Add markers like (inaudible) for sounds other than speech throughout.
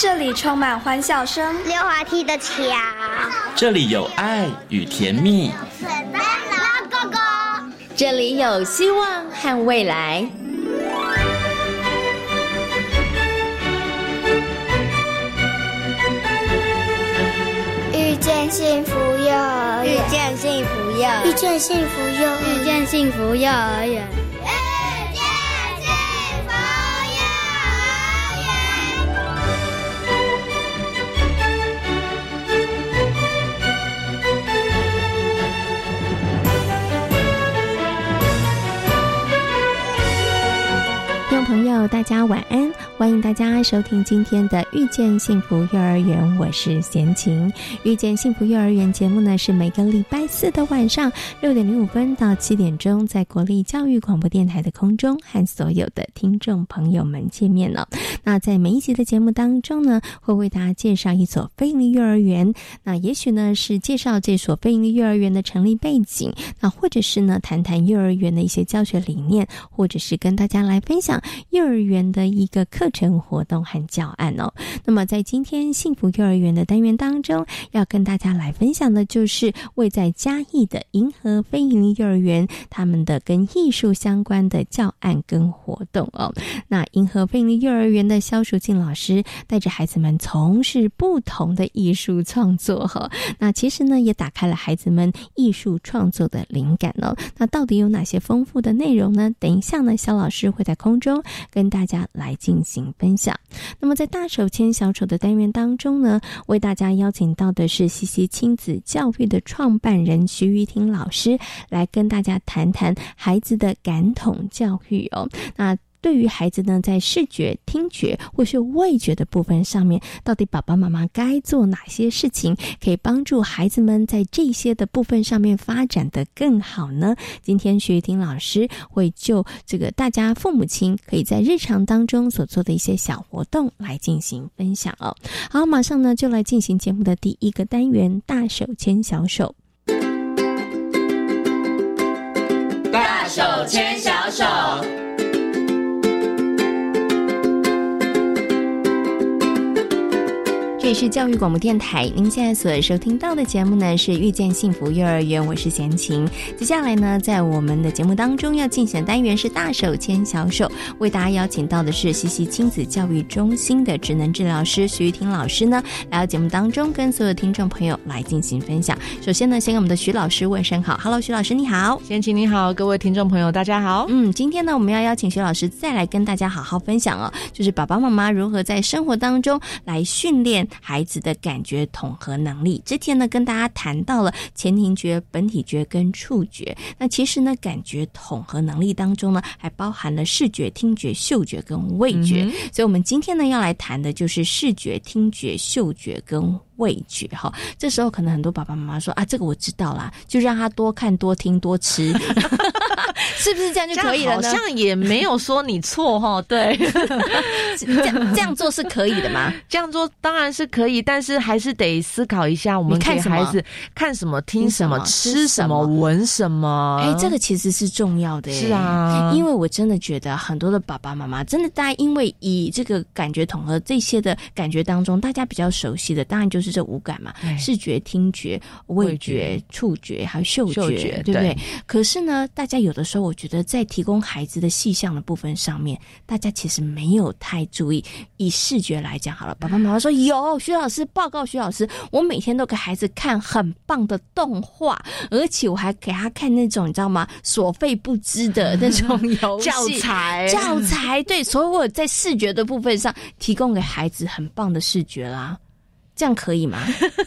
这里充满欢笑声，溜滑梯的桥，这里有爱与甜蜜，哥哥，这里有希望和未来。遇见幸福幼儿园，遇见幸福幼遇见幸福幼儿遇见幸福幼儿园。大家晚安！欢迎大家收听今天的《遇见幸福幼儿园》，我是贤琴。《遇见幸福幼儿园》节目呢，是每个礼拜四的晚上六点零五分到七点钟，在国立教育广播电台的空中和所有的听众朋友们见面了。那在每一集的节目当中呢，会为大家介绍一所非营利幼儿园。那也许呢是介绍这所非营利幼儿园的成立背景，那或者是呢谈谈幼儿园的一些教学理念，或者是跟大家来分享。幼儿园的一个课程活动和教案哦。那么在今天幸福幼儿园的单元当中，要跟大家来分享的就是位在嘉义的银河非营利幼儿园，他们的跟艺术相关的教案跟活动哦。那银河非营利幼儿园的肖淑静老师带着孩子们从事不同的艺术创作哈。那其实呢，也打开了孩子们艺术创作的灵感哦。那到底有哪些丰富的内容呢？等一下呢，肖老师会在空中。跟大家来进行分享。那么，在大手牵小手的单元当中呢，为大家邀请到的是西西亲子教育的创办人徐玉婷老师，来跟大家谈谈孩子的感统教育哦。那。对于孩子呢，在视觉、听觉或是味觉的部分上面，到底爸爸妈妈该做哪些事情，可以帮助孩子们在这些的部分上面发展的更好呢？今天徐玉婷老师会就这个大家父母亲可以在日常当中所做的一些小活动来进行分享哦。好，马上呢就来进行节目的第一个单元——大手牵小手。大手牵小手。这里是教育广播电台，您现在所收听到的节目呢是《遇见幸福幼儿园》，我是贤琴。接下来呢，在我们的节目当中要进行的单元是“大手牵小手”，为大家邀请到的是西西亲子教育中心的职能治疗师徐玉婷老师呢，来到节目当中跟所有听众朋友来进行分享。首先呢，先跟我们的徐老师问声好，Hello，徐老师你好，贤琴你好，各位听众朋友大家好。嗯，今天呢，我们要邀请徐老师再来跟大家好好分享哦，就是爸爸妈妈如何在生活当中来训练。孩子的感觉统合能力，之前呢跟大家谈到了前庭觉、本体觉跟触觉。那其实呢，感觉统合能力当中呢，还包含了视觉、听觉、嗅觉跟味觉。所以，我们今天呢要来谈的就是视觉、听觉、嗅觉跟。味觉哈，这时候可能很多爸爸妈妈说啊，这个我知道啦，就让他多看、多听、多吃，(laughs) 是不是这样就可以了呢？好像也没有说你错哈，对，这 (laughs) 样这样做是可以的吗？这样做当然是可以，但是还是得思考一下，我们看孩子看什么、听什么、吃什么、闻什么。哎，这个其实是重要的，是啊，因为我真的觉得很多的爸爸妈妈真的，大家因为以这个感觉统合这些的感觉当中，大家比较熟悉的，当然就是。这五感嘛，视觉、听觉、味觉、触觉，还有嗅觉，对不对？可是呢，大家有的时候，我觉得在提供孩子的细项的部分上面，大家其实没有太注意。以视觉来讲，好了，爸爸妈妈说有，徐老师报告，徐老师，我每天都给孩子看很棒的动画，而且我还给他看那种你知道吗？所费不知的那种 (laughs) 游戏教材，教材对，所以我在视觉的部分上提供给孩子很棒的视觉啦。这样可以吗？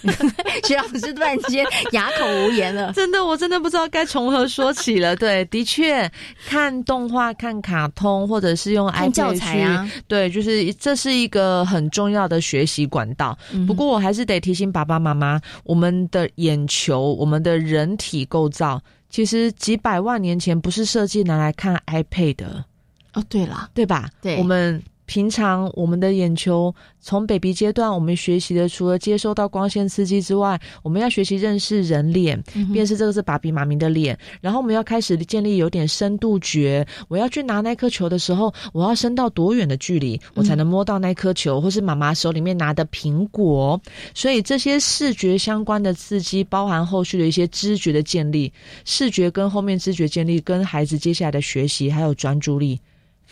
(laughs) 徐老师突然间哑口无言了。(laughs) 真的，我真的不知道该从何说起了。对，的确，看动画、看卡通，或者是用 iPad 教材啊，对，就是这是一个很重要的学习管道。不过，我还是得提醒爸爸妈妈，我们的眼球，我们的人体构造，其实几百万年前不是设计拿来看 iPad 的。哦，对了，对吧？对，我们。平常我们的眼球从 baby 阶段，我们学习的除了接收到光线刺激之外，我们要学习认识人脸，辨识这个是爸比妈咪的脸。然后我们要开始建立有点深度觉，我要去拿那颗球的时候，我要伸到多远的距离，我才能摸到那颗球，或是妈妈手里面拿的苹果。所以这些视觉相关的刺激，包含后续的一些知觉的建立，视觉跟后面知觉建立，跟孩子接下来的学习还有专注力。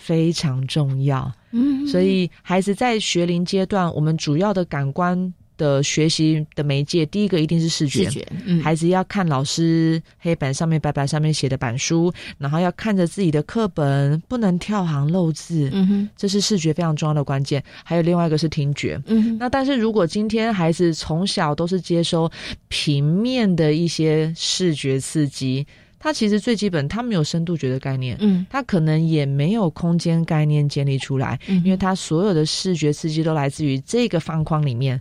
非常重要，嗯，所以孩子在学龄阶段，我们主要的感官的学习的媒介，第一个一定是视觉。视觉，嗯，孩子要看老师黑板上面、白板上面写的板书，然后要看着自己的课本，不能跳行漏字，嗯哼，这是视觉非常重要的关键。还有另外一个是听觉，嗯，那但是如果今天孩子从小都是接收平面的一些视觉刺激。他其实最基本，他没有深度觉的概念，嗯，他可能也没有空间概念建立出来，嗯，因为他所有的视觉刺激都来自于这个方框里面，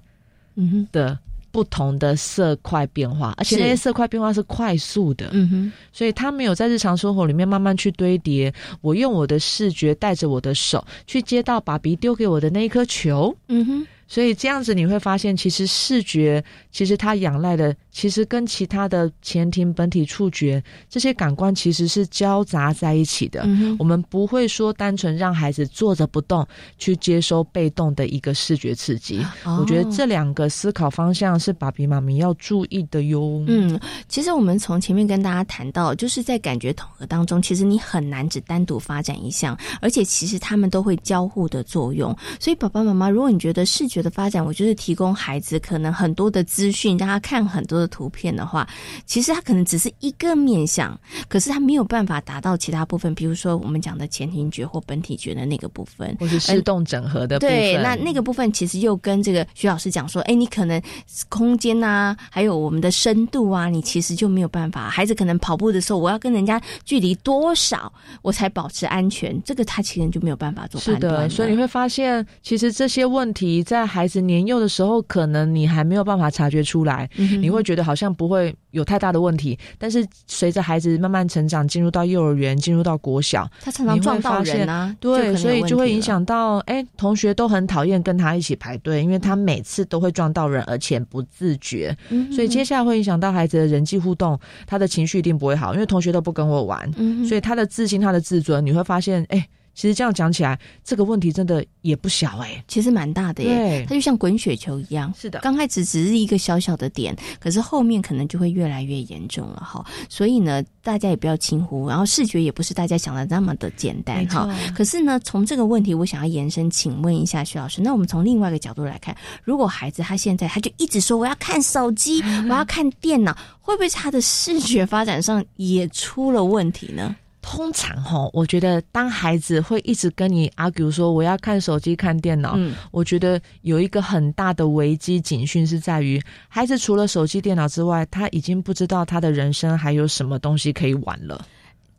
嗯哼。的不同的色块变化，而且那些色块变化是快速的，嗯哼，所以他没有在日常生活里面慢慢去堆叠。我用我的视觉带着我的手去接到爸比丢给我的那一颗球，嗯哼。所以这样子你会发现，其实视觉其实它仰赖的，其实跟其他的前庭、本体、触觉这些感官其实是交杂在一起的。我们不会说单纯让孩子坐着不动去接收被动的一个视觉刺激。我觉得这两个思考方向是爸比妈咪要注意的哟。嗯，其实我们从前面跟大家谈到，就是在感觉统合当中，其实你很难只单独发展一项，而且其实他们都会交互的作用。所以爸爸妈妈，如果你觉得视觉的发展，我就是提供孩子可能很多的资讯，让他看很多的图片的话，其实它可能只是一个面相，可是他没有办法达到其他部分，比如说我们讲的前庭觉或本体觉的那个部分，或是视动整合的部分。对，那那个部分其实又跟这个徐老师讲说，哎，你可能空间啊，还有我们的深度啊，你其实就没有办法。孩子可能跑步的时候，我要跟人家距离多少，我才保持安全，这个他其实就没有办法做判断。是的，所以你会发现，其实这些问题在孩子年幼的时候，可能你还没有办法察觉出来，你会觉得好像不会有太大的问题。但是随着孩子慢慢成长，进入到幼儿园，进入到国小，他常常撞到人啊，对，所以就会影响到，哎，同学都很讨厌跟他一起排队，因为他每次都会撞到人，而且不自觉，所以接下来会影响到孩子的人际互动，他的情绪一定不会好，因为同学都不跟我玩，所以他的自信、他的自尊，你会发现，哎。其实这样讲起来，这个问题真的也不小哎，其实蛮大的耶。它就像滚雪球一样，是的。刚开始只是一个小小的点，可是后面可能就会越来越严重了哈。所以呢，大家也不要轻忽。然后视觉也不是大家想的那么的简单哈。可是呢，从这个问题，我想要延伸，请问一下徐老师，那我们从另外一个角度来看，如果孩子他现在他就一直说我要看手机，(laughs) 我要看电脑，会不会他的视觉发展上也出了问题呢？通常哈，我觉得当孩子会一直跟你 argue 说我要看手机、看电脑，嗯，我觉得有一个很大的危机警讯是在于，孩子除了手机、电脑之外，他已经不知道他的人生还有什么东西可以玩了。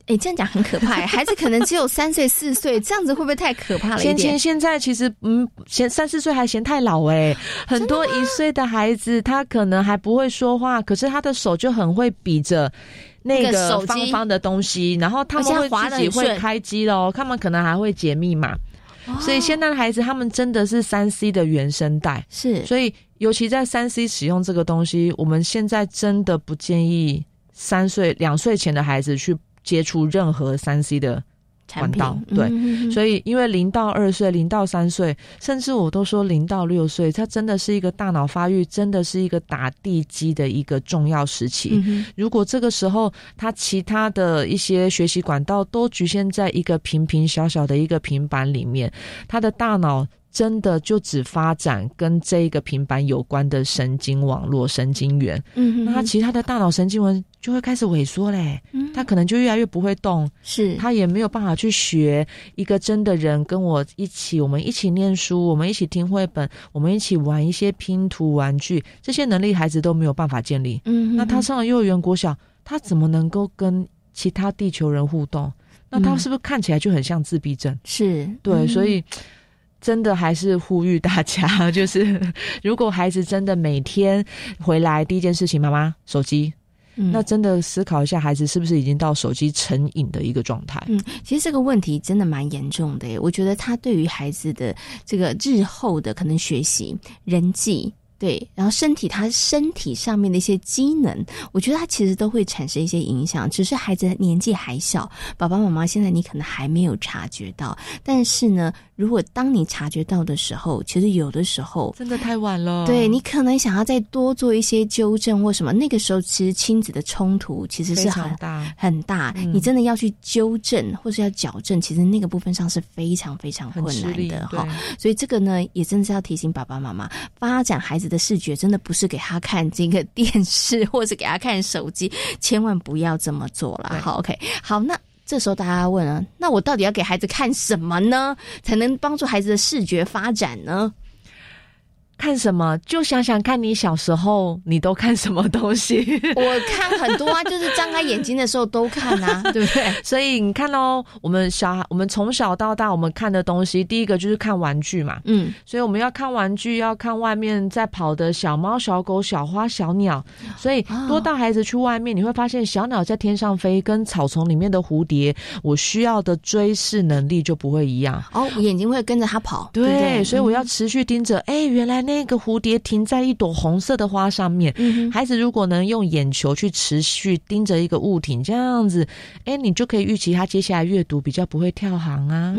哎，这样讲很可怕。孩子可能只有三岁、四岁，这样子会不会太可怕了一点？现在其实嗯，嫌三四岁还嫌太老哎。很多一岁的孩子，他可能还不会说话，可是他的手就很会比着。那个方方的东西，然后他们会自己会开机喽，他们可能还会解密码，所以现在的孩子他们真的是三 C 的原生代，是，所以尤其在三 C 使用这个东西，我们现在真的不建议三岁两岁前的孩子去接触任何三 C 的。管道对，所以因为零到二岁、零到三岁，甚至我都说零到六岁，它真的是一个大脑发育，真的是一个打地基的一个重要时期。如果这个时候他其他的一些学习管道都局限在一个平平小小的一个平板里面，他的大脑。真的就只发展跟这个平板有关的神经网络、神经元，嗯，那他其他的大脑神经元就会开始萎缩嘞，嗯，他可能就越来越不会动，是，他也没有办法去学一个真的人跟我一起，我们一起念书，我们一起听绘本，我们一起玩一些拼图玩具，这些能力孩子都没有办法建立，嗯，那他上了幼儿园、国小，他怎么能够跟其他地球人互动？那他是不是看起来就很像自闭症？是。对，所以。真的还是呼吁大家，(laughs) 就是如果孩子真的每天回来第一件事情，妈妈手机，那真的思考一下，孩子是不是已经到手机成瘾的一个状态？嗯，其实这个问题真的蛮严重的。我觉得他对于孩子的这个日后的可能学习、人际。对，然后身体他身体上面的一些机能，我觉得他其实都会产生一些影响。只是孩子年纪还小，爸爸妈妈现在你可能还没有察觉到。但是呢，如果当你察觉到的时候，其实有的时候真的太晚了。对你可能想要再多做一些纠正或什么，那个时候其实亲子的冲突其实是很大很大。你真的要去纠正或是要矫正，其实那个部分上是非常非常困难的哈。所以这个呢，也真的是要提醒爸爸妈妈，发展孩子。的视觉真的不是给他看这个电视，(laughs) 或是给他看手机，千万不要这么做了。好，OK，好，那这时候大家问啊，那我到底要给孩子看什么呢，才能帮助孩子的视觉发展呢？看什么？就想想看你小时候你都看什么东西？我看很多啊，就是张开眼睛的时候都看啊，(laughs) 对不对？所以你看哦，我们小我们从小到大我们看的东西，第一个就是看玩具嘛，嗯，所以我们要看玩具，要看外面在跑的小猫、小狗、小花、小鸟。所以多带孩子去外面，你会发现小鸟在天上飞，跟草丛里面的蝴蝶，我需要的追视能力就不会一样。哦，眼睛会跟着它跑，对，所以我要持续盯着。哎，原来。那个蝴蝶停在一朵红色的花上面，孩子如果能用眼球去持续盯着一个物体，这样子，哎，你就可以预期他接下来阅读比较不会跳行啊，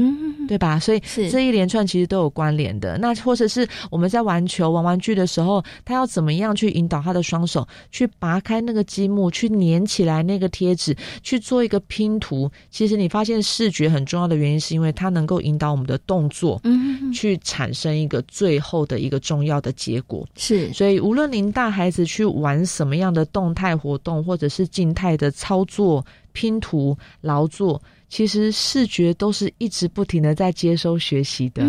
对吧？所以这一连串其实都有关联的。那或者是我们在玩球、玩玩具的时候，他要怎么样去引导他的双手去拔开那个积木，去粘起来那个贴纸，去做一个拼图？其实你发现视觉很重要的原因，是因为它能够引导我们的动作，嗯，去产生一个最后的一个重。重要的结果是，所以无论您带孩子去玩什么样的动态活动，或者是静态的操作、拼图、劳作，其实视觉都是一直不停的在接收学习的。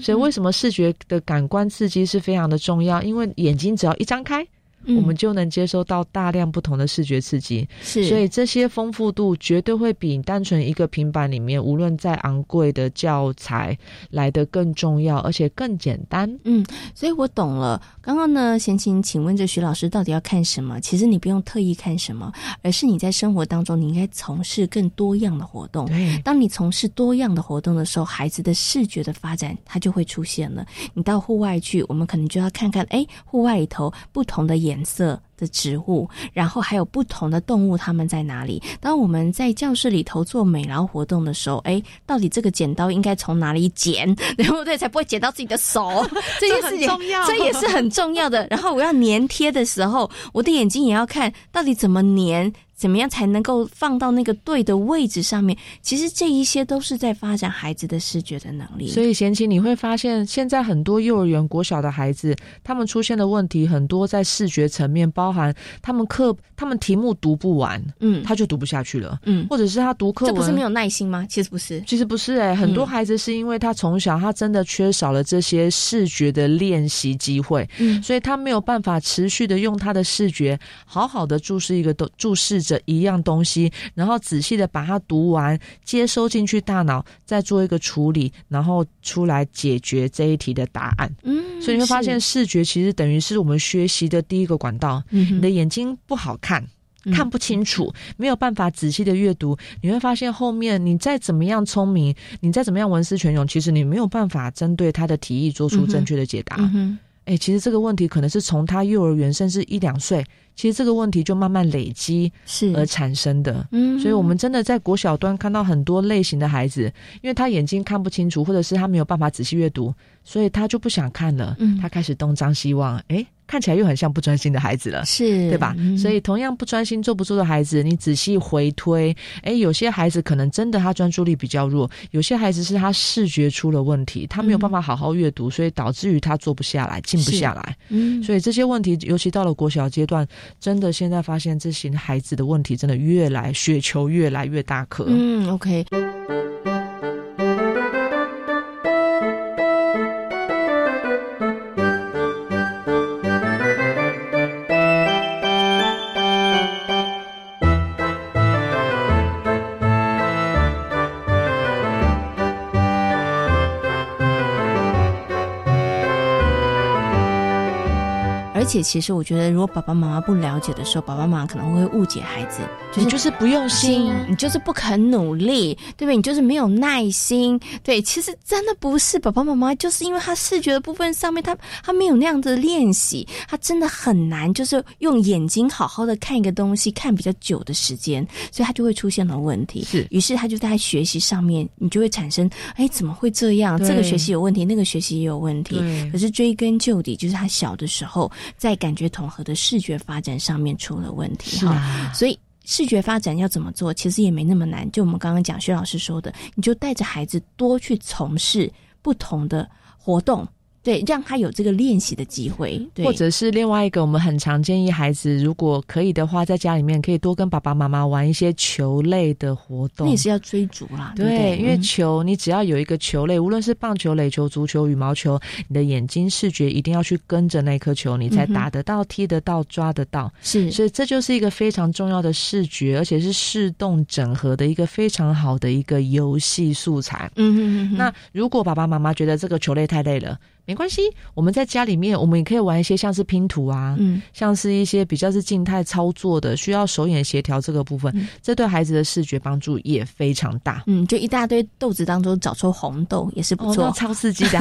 所以为什么视觉的感官刺激是非常的重要？因为眼睛只要一张开。我们就能接收到大量不同的视觉刺激，是，所以这些丰富度绝对会比单纯一个平板里面，无论再昂贵的教材来的更重要，而且更简单。嗯，所以我懂了。刚刚呢，先请请问这徐老师到底要看什么？其实你不用特意看什么，而是你在生活当中你应该从事更多样的活动。对，当你从事多样的活动的时候，孩子的视觉的发展它就会出现了。你到户外去，我们可能就要看看，哎，户外里头不同的颜。颜色。的植物，然后还有不同的动物，它们在哪里？当我们在教室里头做美劳活动的时候，哎，到底这个剪刀应该从哪里剪，(laughs) 对不对？才不会剪到自己的手？这件事情，这也是很重要的。然后我要粘贴的时候，我的眼睛也要看到底怎么粘。怎么样才能够放到那个对的位置上面？其实这一些都是在发展孩子的视觉的能力。所以贤琴，你会发现现在很多幼儿园、国小的孩子，他们出现的问题很多在视觉层面，包含他们课、他们题目读不完，嗯，他就读不下去了，嗯，或者是他读课文，这不是没有耐心吗？其实不是，其实不是哎，很多孩子是因为他从小他真的缺少了这些视觉的练习机会，嗯，所以他没有办法持续的用他的视觉好好的注视一个都注视着。一样东西，然后仔细的把它读完，接收进去大脑，再做一个处理，然后出来解决这一题的答案。嗯，所以你会发现，视觉其实等于是我们学习的第一个管道。你的眼睛不好看，看不清楚，没有办法仔细的阅读，你会发现后面你再怎么样聪明，你再怎么样文思泉涌，其实你没有办法针对他的提议做出正确的解答。哎，其实这个问题可能是从他幼儿园甚至一两岁。其实这个问题就慢慢累积是。而产生的，嗯，所以我们真的在国小端看到很多类型的孩子，因为他眼睛看不清楚，或者是他没有办法仔细阅读，所以他就不想看了，嗯，他开始东张西望，哎，看起来又很像不专心的孩子了，是对吧？所以同样不专心、坐不住的孩子，你仔细回推，哎，有些孩子可能真的他专注力比较弱，有些孩子是他视觉出了问题，他没有办法好好阅读，所以导致于他坐不下来、静不下来，嗯，所以这些问题，尤其到了国小阶段。真的，现在发现这些孩子的问题真的越来雪球越来越大颗。嗯，OK。且其实我觉得，如果爸爸妈妈不了解的时候，爸爸妈妈可能会误解孩子，就是就是不用心，你就是不肯努力，对不对？你就是没有耐心，对。其实真的不是，爸爸妈妈就是因为他视觉的部分上面，他他没有那样的练习，他真的很难，就是用眼睛好好的看一个东西，看比较久的时间，所以他就会出现了问题。是，于是他就在学习上面，你就会产生，哎，怎么会这样？这个学习有问题，那个学习也有问题。可是追根究底，就是他小的时候在感觉统合的视觉发展上面出了问题哈。所以视觉发展要怎么做，其实也没那么难。就我们刚刚讲薛老师说的，你就带着孩子多去从事不同的活动。对，让他有这个练习的机会，或者是另外一个，我们很常建议孩子，如果可以的话，在家里面可以多跟爸爸妈妈玩一些球类的活动。那也是要追逐啦，对，因为球，你只要有一个球类，无论是棒球、垒球、足球、羽毛球，你的眼睛视觉一定要去跟着那颗球，你才打得到、踢得到、抓得到。是，所以这就是一个非常重要的视觉，而且是视动整合的一个非常好的一个游戏素材。嗯嗯嗯。那如果爸爸妈妈觉得这个球类太累了，没关系，我们在家里面，我们也可以玩一些像是拼图啊，嗯，像是一些比较是静态操作的，需要手眼协调这个部分，这对孩子的视觉帮助也非常大。嗯，就一大堆豆子当中找出红豆也是不错，超刺激的。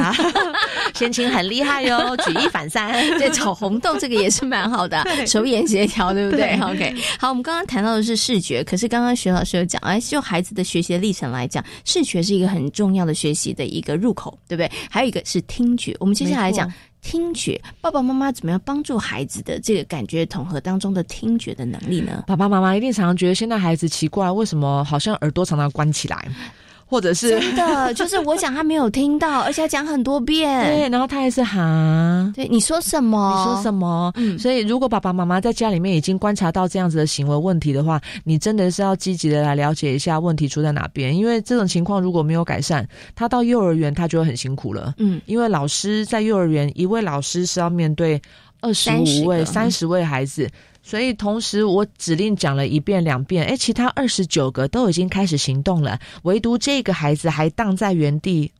(laughs) 先青很厉害哟，(laughs) 举一反三，对，炒红豆这个也是蛮好的，手眼协调，对不对？OK，好，我们刚刚谈到的是视觉，可是刚刚徐老师有讲，哎，就孩子的学习历程来讲，视觉是一个很重要的学习的一个入口，对不对？还有一个是听觉。我们接下来讲听觉，爸爸妈妈怎么样帮助孩子的这个感觉统合当中的听觉的能力呢？爸爸妈妈一定常常觉得现在孩子奇怪，为什么好像耳朵常常关起来？或者是真的，(laughs) 就是我讲他没有听到，(laughs) 而且讲很多遍。对，然后他还是哈，对，你说什么？你说什么？嗯，所以如果爸爸妈妈在家里面已经观察到这样子的行为问题的话，你真的是要积极的来了解一下问题出在哪边。因为这种情况如果没有改善，他到幼儿园他就会很辛苦了。嗯，因为老师在幼儿园，一位老师是要面对二十五位、三十位孩子。所以同时，我指令讲了一遍两遍，哎，其他二十九个都已经开始行动了，唯独这个孩子还荡在原地。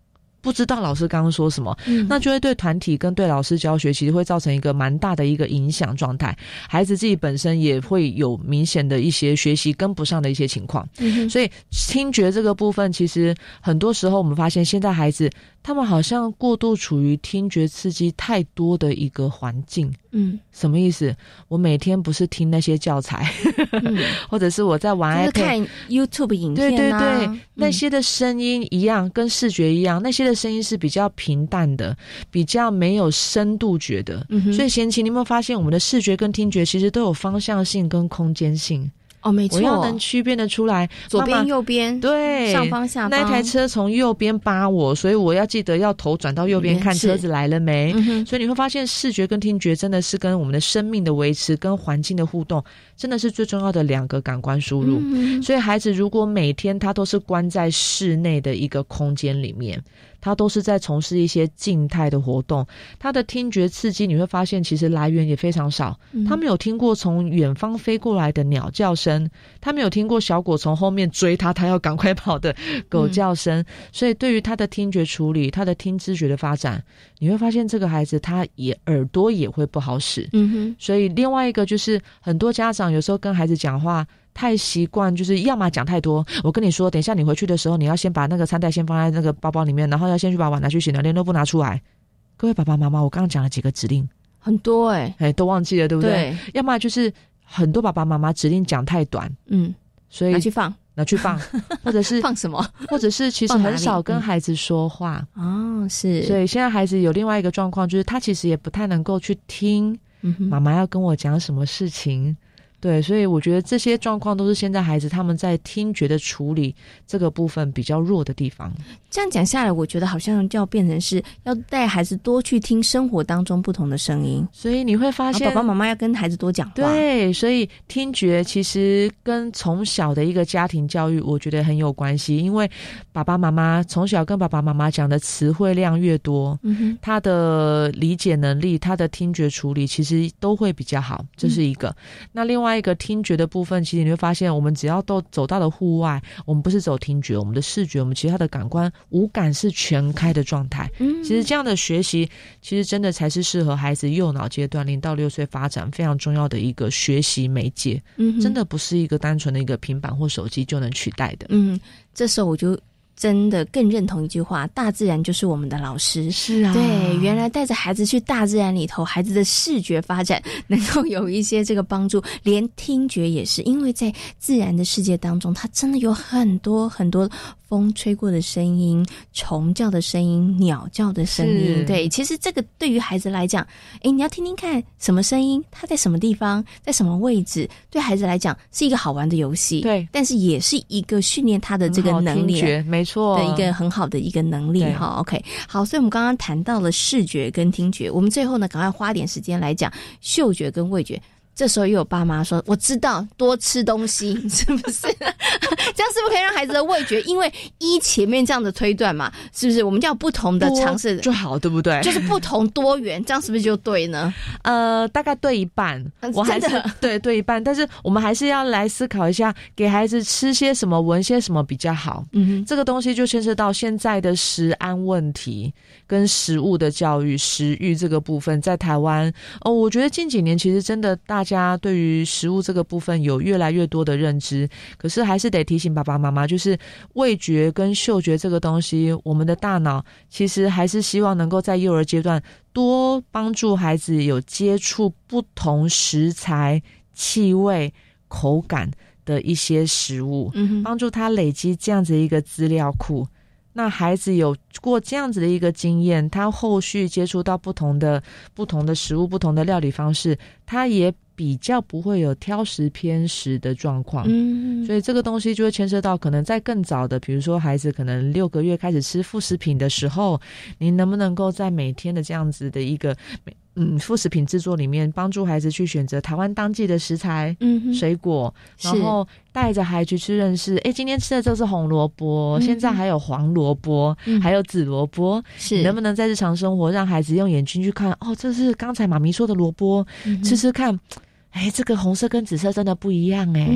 不知道老师刚刚说什么，那就会对团体跟对老师教学其实会造成一个蛮大的一个影响状态。孩子自己本身也会有明显的一些学习跟不上的一些情况。所以听觉这个部分，其实很多时候我们发现，现在孩子他们好像过度处于听觉刺激太多的一个环境。嗯，什么意思？我每天不是听那些教材，(laughs) 或者是我在玩，iPad、看 YouTube 影片，对对对，那些的声音一样，跟视觉一样，那些的声音是比较平淡的，比较没有深度觉的。所以贤琴，你有没有发现，我们的视觉跟听觉其实都有方向性跟空间性？哦，没错，我要能区别的出来，左边、右边，对，上方、下方。那台车从右边扒我，所以我要记得要头转到右边看车子来了没。所以你会发现，视觉跟听觉真的是跟我们的生命的维持、跟环境的互动，真的是最重要的两个感官输入。所以孩子如果每天他都是关在室内的一个空间里面。他都是在从事一些静态的活动，他的听觉刺激你会发现其实来源也非常少。他没有听过从远方飞过来的鸟叫声，他没有听过小狗从后面追他，他要赶快跑的狗叫声。所以对于他的听觉处理，他的听知觉的发展，你会发现这个孩子他也耳朵也会不好使。嗯哼。所以另外一个就是很多家长有时候跟孩子讲话。太习惯就是，要么讲太多。我跟你说，等一下你回去的时候，你要先把那个餐袋先放在那个包包里面，然后要先去把碗拿去洗了，连都不拿出来。各位爸爸妈妈，我刚刚讲了几个指令，很多哎哎，都忘记了对不对？要么就是很多爸爸妈妈指令讲太短，嗯，所以拿去放，拿去放，(laughs) 或者是放什么？或者是其实很少跟孩子说话哦，是。所以现在孩子有另外一个状况，就是他其实也不太能够去听妈妈要跟我讲什么事情。对，所以我觉得这些状况都是现在孩子他们在听觉的处理这个部分比较弱的地方。这样讲下来，我觉得好像就要变成是要带孩子多去听生活当中不同的声音。所以你会发现，爸爸妈妈要跟孩子多讲话。对，所以听觉其实跟从小的一个家庭教育，我觉得很有关系。因为爸爸妈妈从小跟爸爸妈妈讲的词汇量越多，嗯哼，他的理解能力、他的听觉处理其实都会比较好。这是一个。那另外。外一个听觉的部分，其实你会发现，我们只要都走到了户外，我们不是走听觉，我们的视觉，我们其他的感官五感是全开的状态。嗯，其实这样的学习，其实真的才是适合孩子右脑阶段零到六岁发展非常重要的一个学习媒介。嗯，真的不是一个单纯的一个平板或手机就能取代的。嗯，这时候我就。真的更认同一句话：大自然就是我们的老师。是啊，对，原来带着孩子去大自然里头，孩子的视觉发展能够有一些这个帮助，连听觉也是，因为在自然的世界当中，它真的有很多很多。风吹过的声音，虫叫的声音，鸟叫的声音，对，其实这个对于孩子来讲，哎，你要听听看什么声音，它在什么地方，在什么位置，对孩子来讲是一个好玩的游戏，对，但是也是一个训练他的这个能力，没错，的一个很好的一个能力哈。OK，好，所以我们刚刚谈到了视觉跟听觉，我们最后呢，赶快花点时间来讲嗅觉跟味觉。这时候又有爸妈说：“我知道多吃东西 (laughs) 是不是？(laughs) 这样是不是可以让孩子的味觉？因为一前面这样的推断嘛，是不是？我们要不同的尝试就好，对不对？就是不同多元，这样是不是就对呢？呃，大概对一半，我还是对对一半。但是我们还是要来思考一下，给孩子吃些什么，闻些什么比较好。嗯，这个东西就牵涉到现在的食安问题跟食物的教育、食欲这个部分，在台湾哦，我觉得近几年其实真的大。家对于食物这个部分有越来越多的认知，可是还是得提醒爸爸妈妈，就是味觉跟嗅觉这个东西，我们的大脑其实还是希望能够在幼儿阶段多帮助孩子有接触不同食材、气味、口感的一些食物，帮助他累积这样子一个资料库。那孩子有过这样子的一个经验，他后续接触到不同的不同的食物、不同的料理方式，他也比较不会有挑食偏食的状况。嗯，所以这个东西就会牵涉到可能在更早的，比如说孩子可能六个月开始吃副食品的时候，您能不能够在每天的这样子的一个每。嗯，副食品制作里面帮助孩子去选择台湾当季的食材、嗯，水果，然后带着孩子去认识。哎，今天吃的这是红萝卜，现在还有黄萝卜，还有紫萝卜。是，能不能在日常生活让孩子用眼睛去看？哦，这是刚才妈咪说的萝卜，吃吃看。哎，这个红色跟紫色真的不一样哎。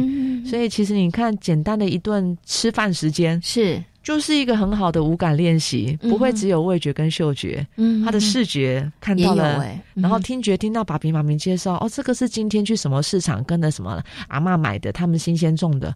所以其实你看，简单的一顿吃饭时间是。就是一个很好的五感练习，不会只有味觉跟嗅觉，嗯，他的视觉看到了，然后听觉听到爸比妈咪介绍，哦，这个是今天去什么市场跟的什么阿妈买的，他们新鲜种的，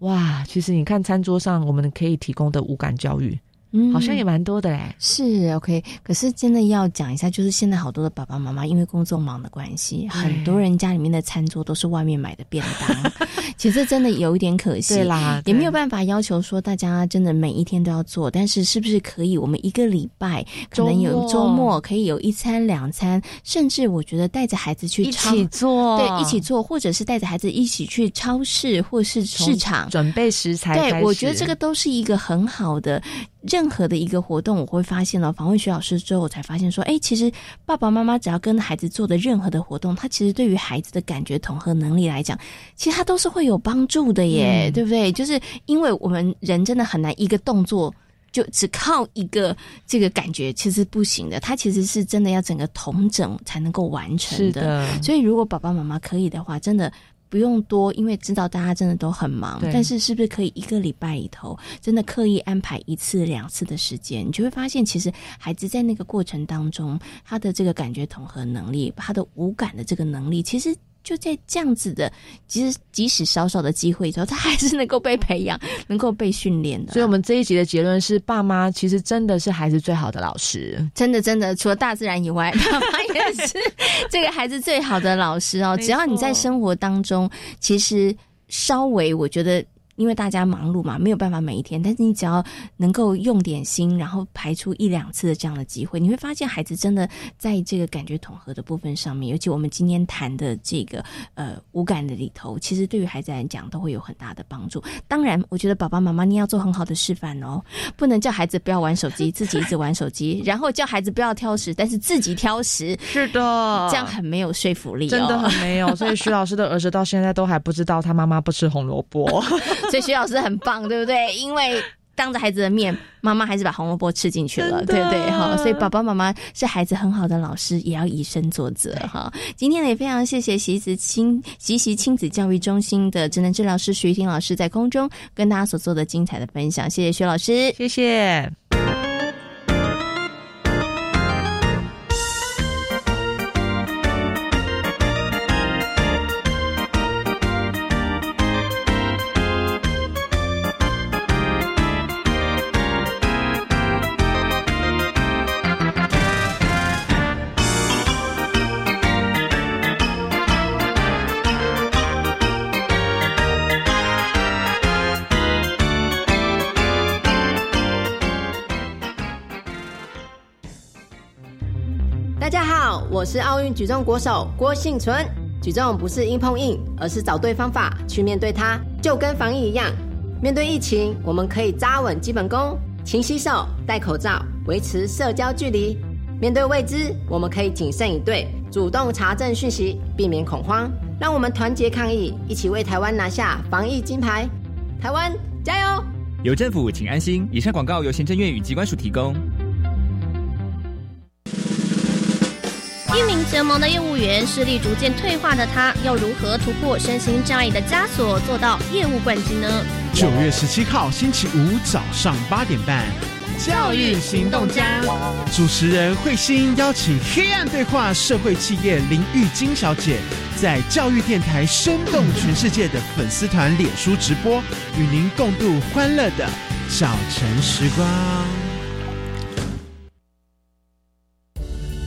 哇，其实你看餐桌上我们可以提供的五感教育。嗯，好像也蛮多的嘞。是 OK，可是真的要讲一下，就是现在好多的爸爸妈妈因为工作忙的关系，很多人家里面的餐桌都是外面买的便当。(laughs) 其实真的有一点可惜，对啦，也没有办法要求说大家真的每一天都要做。但是是不是可以，我们一个礼拜可能有周末可以有一餐两餐，甚至我觉得带着孩子去一起做，对，一起做，或者是带着孩子一起去超市或是市场准备食材。对，我觉得这个都是一个很好的。任何的一个活动，我会发现了。访问徐老师之后，我才发现说，哎，其实爸爸妈妈只要跟孩子做的任何的活动，他其实对于孩子的感觉统合能力来讲，其实他都是会有帮助的耶，对不对？就是因为我们人真的很难一个动作就只靠一个这个感觉，其实不行的。他其实是真的要整个同整才能够完成的。所以，如果爸爸妈妈可以的话，真的。不用多，因为知道大家真的都很忙。但是，是不是可以一个礼拜里头，真的刻意安排一次、两次的时间，你就会发现，其实孩子在那个过程当中，他的这个感觉统合能力，他的五感的这个能力，其实。就在这样子的，其实即使少少的机会之后，他还是能够被培养，能够被训练的。所以，我们这一集的结论是：爸妈其实真的是孩子最好的老师。真的，真的，除了大自然以外，爸妈也是这个孩子最好的老师哦。(laughs) 只要你在生活当中，其实稍微，我觉得。因为大家忙碌嘛，没有办法每一天。但是你只要能够用点心，然后排出一两次的这样的机会，你会发现孩子真的在这个感觉统合的部分上面，尤其我们今天谈的这个呃五感的里头，其实对于孩子来讲都会有很大的帮助。当然，我觉得爸爸妈妈你要做很好的示范哦，不能叫孩子不要玩手机，自己一直玩手机，然后叫孩子不要挑食，但是自己挑食。(laughs) 是的，这样很没有说服力，真的很没有。所以徐老师的儿子到现在都还不知道他妈妈不吃红萝卜。(laughs) 所以徐老师很棒，对不对？因为当着孩子的面，妈妈还是把红萝卜吃进去了，对不对？哈，所以爸爸妈妈是孩子很好的老师，也要以身作则哈。今天呢，也非常谢谢习子亲习习亲子教育中心的职能治疗师徐婷老师在空中跟大家所做的精彩的分享，谢谢徐老师，谢谢。运举重国手郭幸存。举重不是硬碰硬，而是找对方法去面对它，就跟防疫一样。面对疫情，我们可以扎稳基本功，勤洗手、戴口罩，维持社交距离。面对未知，我们可以谨慎以对，主动查证讯息，避免恐慌。让我们团结抗疫，一起为台湾拿下防疫金牌。台湾加油！有政府，请安心。以上广告由行政院与机关署提供。一名结盟的业务员，视力逐渐退化的他，要如何突破身心障碍的枷锁，做到业务冠军呢？九月十七号星期五早上八点半，教育行动家主持人慧心邀请黑暗对话社会企业林玉金小姐，在教育电台生动全世界的粉丝团脸书直播，与您共度欢乐的早晨时光。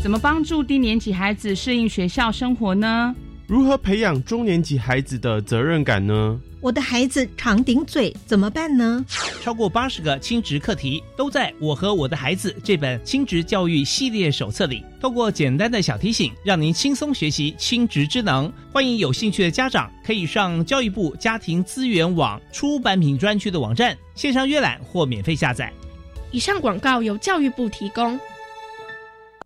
怎么帮助低年级孩子适应学校生活呢？如何培养中年级孩子的责任感呢？我的孩子常顶嘴，怎么办呢？超过八十个亲职课题都在我和我的孩子这本亲职教育系列手册里。透过简单的小提醒，让您轻松学习亲职之能。欢迎有兴趣的家长可以上教育部家庭资源网出版品专区的网站线上阅览或免费下载。以上广告由教育部提供。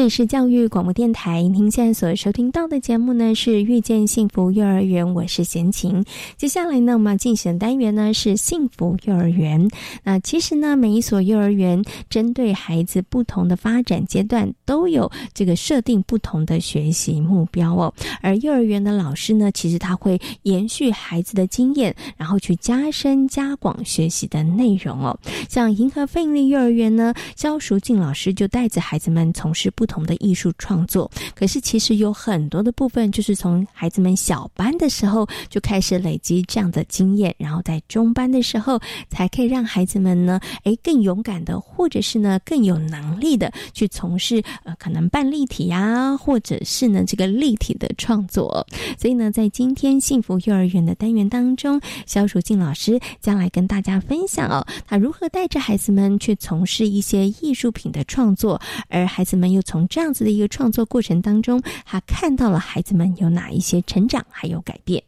这里是教育广播电台，您现在所收听到的节目呢是遇见幸福幼儿园，我是贤琴。接下来呢，我们要进行的单元呢是幸福幼儿园。那其实呢，每一所幼儿园针对孩子不同的发展阶段，都有这个设定不同的学习目标哦。而幼儿园的老师呢，其实他会延续孩子的经验，然后去加深加广学习的内容哦。像银河费力幼儿园呢，肖淑静老师就带着孩子们从事。不同的艺术创作，可是其实有很多的部分，就是从孩子们小班的时候就开始累积这样的经验，然后在中班的时候，才可以让孩子们呢，诶更勇敢的，或者是呢更有能力的去从事呃可能半立体啊，或者是呢这个立体的创作。所以呢，在今天幸福幼儿园的单元当中，肖淑静老师将来跟大家分享哦，他如何带着孩子们去从事一些艺术品的创作，而孩子们又。从这样子的一个创作过程当中，他看到了孩子们有哪一些成长，还有改变。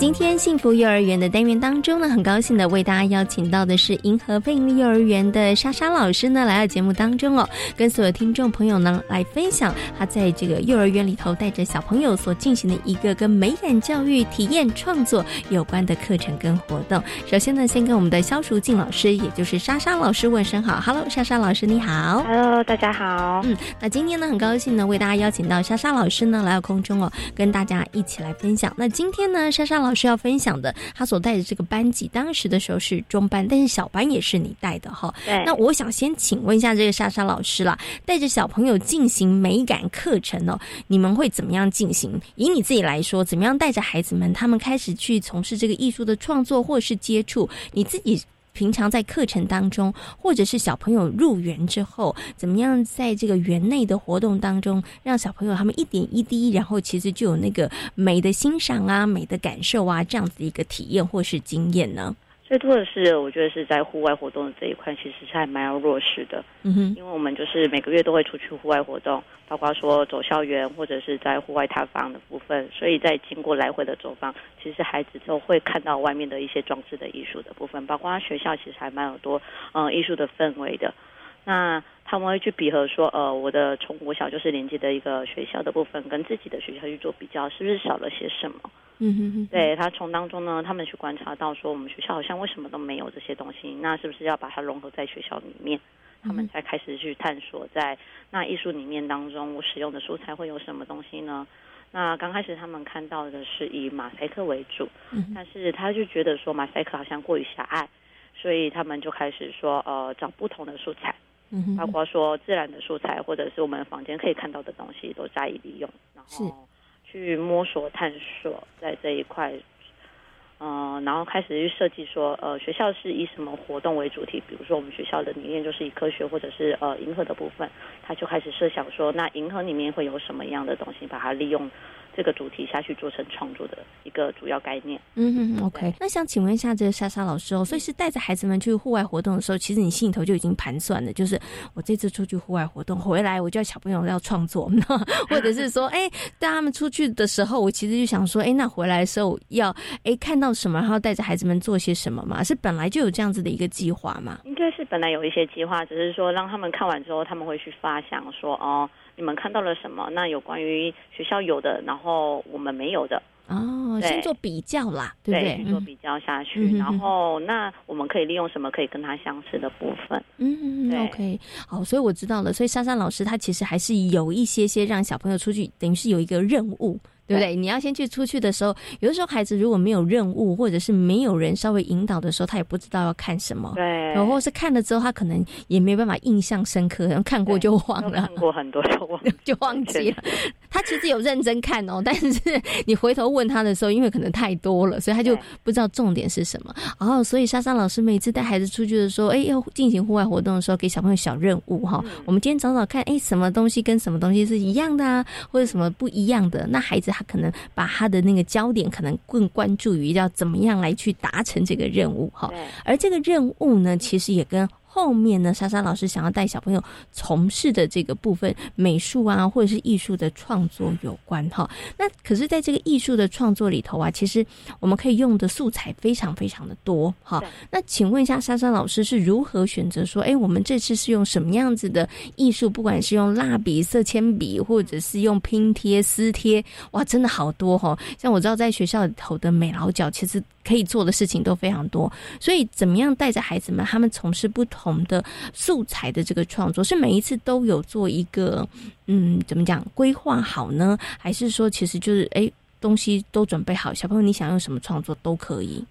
今天幸福幼儿园的单元当中呢，很高兴的为大家邀请到的是银河配音幼儿园的莎莎老师呢，来到节目当中哦，跟所有听众朋友呢来分享他在这个幼儿园里头带着小朋友所进行的一个跟美感教育体验创作有关的课程跟活动。首先呢，先跟我们的肖淑静老师，也就是莎莎老师问声好，Hello，莎莎老师你好，Hello，大家好，嗯，那今天呢，很高兴呢为大家邀请到莎莎老师呢来到空中哦，跟大家一起来分享。那今天呢，莎莎老。老师要分享的，他所带的这个班级，当时的时候是中班，但是小班也是你带的哈。对。那我想先请问一下这个莎莎老师啦，带着小朋友进行美感课程哦，你们会怎么样进行？以你自己来说，怎么样带着孩子们他们开始去从事这个艺术的创作或者是接触？你自己平常在课程当中，或者是小朋友入园之后，怎么样在这个园内的活动当中，让小朋友他们一点一滴，然后其实就有那个美的欣赏啊、美的感受啊，这样子一个体验或是经验呢？最多的是，我觉得是在户外活动的这一块，其实是还蛮要弱势的。嗯哼，因为我们就是每个月都会出去户外活动，包括说走校园或者是在户外探访的部分，所以在经过来回的走访，其实孩子都会看到外面的一些装置的艺术的部分，包括学校其实还蛮有多嗯艺术的氛围的。那他们会去比合说，呃，我的从国小就是连接的一个学校的部分，跟自己的学校去做比较，是不是少了些什么？嗯哼哼，对他从当中呢，他们去观察到说，我们学校好像为什么都没有这些东西？那是不是要把它融合在学校里面？他们才开始去探索，在那艺术里面当中，我使用的素材会有什么东西呢？那刚开始他们看到的是以马赛克为主，但是他就觉得说马赛克好像过于狭隘，所以他们就开始说，呃，找不同的素材，嗯包括说自然的素材，或者是我们房间可以看到的东西，都加以利用，然后。去摸索探索在这一块，嗯，然后开始去设计说，呃，学校是以什么活动为主题？比如说我们学校的理念就是以科学或者是呃银河的部分，他就开始设想说，那银河里面会有什么样的东西，把它利用。这个主题下去做成创作的一个主要概念。嗯嗯，OK。那想请问一下，这个莎莎老师哦，所以是带着孩子们去户外活动的时候，其实你心里头就已经盘算了，就是我这次出去户外活动回来，我就要小朋友要创作，(laughs) 或者是说，哎，带他们出去的时候，我其实就想说，哎，那回来的时候要哎看到什么，然后带着孩子们做些什么嘛？是本来就有这样子的一个计划吗？应该是本来有一些计划，只是说让他们看完之后，他们会去发想说，哦。你们看到了什么？那有关于学校有的，然后我们没有的哦，先做比较啦，对不对？做比较下去，然后那我们可以利用什么可以跟他相似的部分？嗯，OK，好，所以我知道了。所以珊珊老师他其实还是有一些些让小朋友出去，等于是有一个任务。对不对？你要先去出去的时候，有的时候孩子如果没有任务，或者是没有人稍微引导的时候，他也不知道要看什么。对，然后是看了之后，他可能也没办法印象深刻，然后看过就忘了。看过很多就忘 (laughs) 就忘记了。(laughs) 他其实有认真看哦，但是你回头问他的时候，因为可能太多了，所以他就不知道重点是什么。然后，所以莎莎老师每次带孩子出去的时候，哎，要进行户外活动的时候，给小朋友小任务哈。我们今天找找看，哎，什么东西跟什么东西是一样的啊，或者什么不一样的？那孩子他可能把。他的那个焦点可能更关注于要怎么样来去达成这个任务哈，而这个任务呢，其实也跟。后面呢，莎莎老师想要带小朋友从事的这个部分，美术啊，或者是艺术的创作有关哈。那可是，在这个艺术的创作里头啊，其实我们可以用的素材非常非常的多哈。那请问一下，莎莎老师是如何选择说，哎，我们这次是用什么样子的艺术？不管是用蜡笔、色铅笔，或者是用拼贴、撕贴，哇，真的好多哈。像我知道，在学校里头的美劳角，其实。可以做的事情都非常多，所以怎么样带着孩子们，他们从事不同的素材的这个创作，是每一次都有做一个嗯，怎么讲规划好呢？还是说其实就是哎，东西都准备好，小朋友你想用什么创作都可以？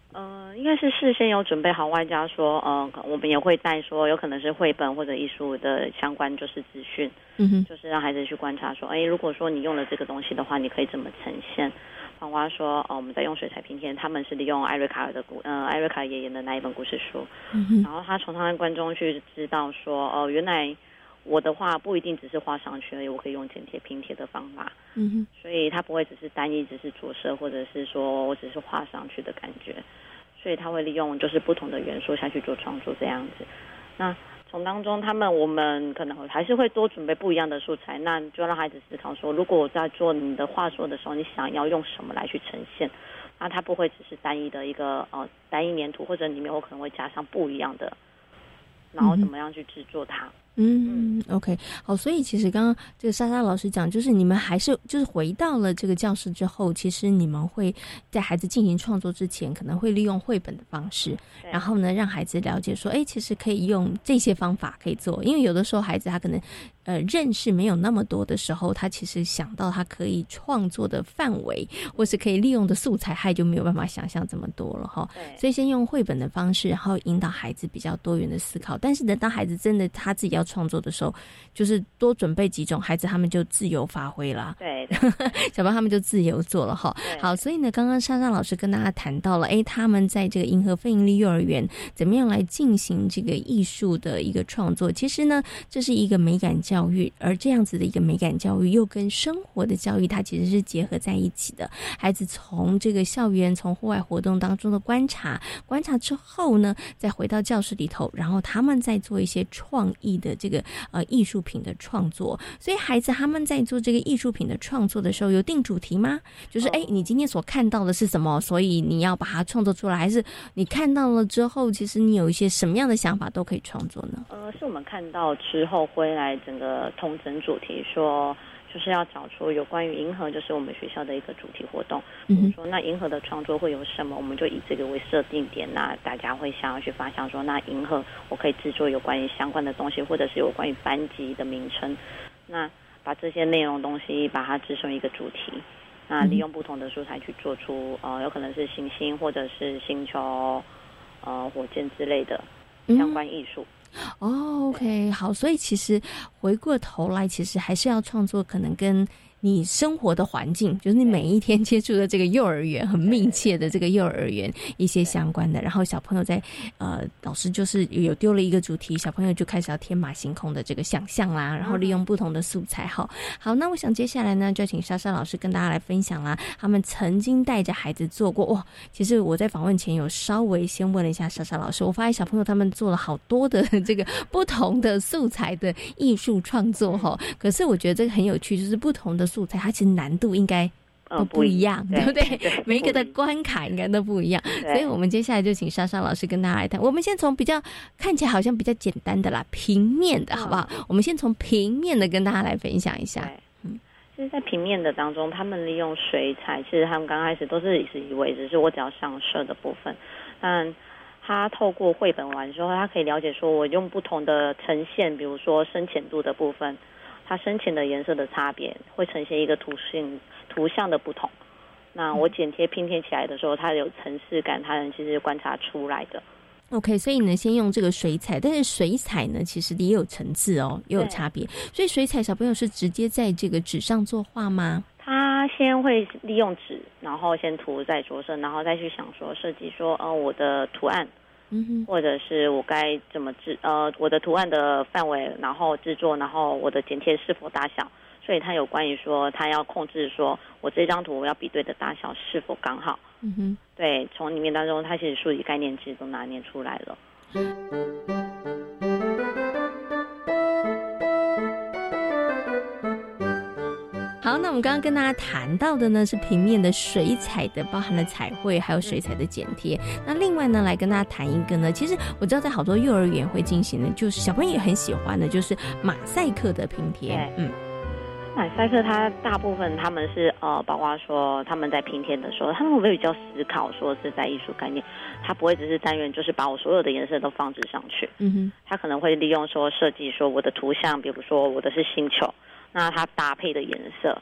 呃，应该是事先有准备好，外加说呃，我们也会带说有可能是绘本或者艺术的相关就是资讯，嗯哼，就是让孩子去观察说，哎，如果说你用了这个东西的话，你可以怎么呈现？黄花说：“哦，我们在用水彩拼贴，他们是利用艾瑞卡尔的故，呃，艾瑞卡尔爷爷的那一本故事书。然后他从他的观众去知道说，哦，原来我的画不一定只是画上去而已，我可以用剪贴拼贴的方法。嗯哼，所以他不会只是单一只是着色，或者是说我只是画上去的感觉。所以他会利用就是不同的元素下去做创作这样子。那。”从当中，他们我们可能还是会多准备不一样的素材，那就让孩子思考说，如果我在做你的画作的时候，你想要用什么来去呈现？那它不会只是单一的一个呃单一粘土，或者里面我可能会加上不一样的，然后怎么样去制作它？嗯，OK，好，所以其实刚刚这个莎莎老师讲，就是你们还是就是回到了这个教室之后，其实你们会在孩子进行创作之前，可能会利用绘本的方式，然后呢，让孩子了解说，哎，其实可以用这些方法可以做，因为有的时候孩子他可能。呃，认识没有那么多的时候，他其实想到他可以创作的范围，或是可以利用的素材，他就没有办法想象这么多了哈。所以先用绘本的方式，然后引导孩子比较多元的思考。但是等到孩子真的他自己要创作的时候，就是多准备几种，孩子他们就自由发挥了。对，小朋友他们就自由做了哈。好，所以呢，刚刚莎莎老师跟大家谈到了，哎，他们在这个银河非盈利幼儿园怎么样来进行这个艺术的一个创作？其实呢，这是一个美感教育，而这样子的一个美感教育又跟生活的教育，它其实是结合在一起的。孩子从这个校园、从户外活动当中的观察，观察之后呢，再回到教室里头，然后他们再做一些创意的这个呃艺术品的创作。所以孩子他们在做这个艺术品的创作的时候，有定主题吗？就是哎，你今天所看到的是什么？所以你要把它创作出来，还是你看到了之后，其实你有一些什么样的想法都可以创作呢？呃，是我们看到之后回来整个同整主题说。就是要找出有关于银河，就是我们学校的一个主题活动。嗯，说那银河的创作会有什么？我们就以这个为设定点，那大家会想要去发想说，那银河我可以制作有关于相关的东西，或者是有关于班级的名称。那把这些内容东西把它制成一个主题，那利用不同的素材去做出呃，有可能是行星或者是星球、呃火箭之类的相关艺术。哦，OK，好，所以其实回过头来，其实还是要创作，可能跟。你生活的环境，就是你每一天接触的这个幼儿园，很密切的这个幼儿园一些相关的。然后小朋友在呃，老师就是有丢了一个主题，小朋友就开始要天马行空的这个想象啦，然后利用不同的素材。好，好，那我想接下来呢，就请莎莎老师跟大家来分享啦。他们曾经带着孩子做过哇，其实我在访问前有稍微先问了一下莎莎老师，我发现小朋友他们做了好多的这个不同的素材的艺术创作哈。可是我觉得这个很有趣，就是不同的。素材它其实难度应该都不一样，对不 (laughs) 对？每一个的关卡应该都不一样，所以我们接下来就请莎莎老师跟大家来谈。我们先从比较看起来好像比较简单的啦，平面的好不好？我们先从平面的跟大家来分享一下。嗯，就是在平面的当中，他们利用水彩，其实他们刚开始都是是以为只是我只要上色的部分，但他透过绘本完之后，他可以了解说我用不同的呈现，比如说深浅度的部分。它深浅的颜色的差别会呈现一个图形图像的不同。那我剪贴拼贴起来的时候，它有层次感，它其实观察出来的。OK，所以呢，先用这个水彩，但是水彩呢，其实也有层次哦，也有差别。所以水彩小朋友是直接在这个纸上作画吗？他先会利用纸，然后先涂在着色，然后再去想说设计说，呃，我的图案。嗯哼，或者是我该怎么制呃我的图案的范围，然后制作，然后我的剪贴是否大小，所以它有关于说它要控制说我这张图我要比对的大小是否刚好。嗯哼，对，从里面当中它其实数据概念其实都拿捏出来了。好，那我们刚刚跟大家谈到的呢是平面的水彩的，包含了彩绘，还有水彩的剪贴。那另外呢，来跟大家谈一个呢，其实我知道在好多幼儿园会进行的，就是小朋友也很喜欢的，就是马赛克的拼贴。嗯，马赛克它大部分他们是呃，包括说他们在拼贴的时候，他们会比较思考，说是在艺术概念，他不会只是单元就是把我所有的颜色都放置上去。嗯哼，他可能会利用说设计说我的图像，比如说我的是星球。那它搭配的颜色，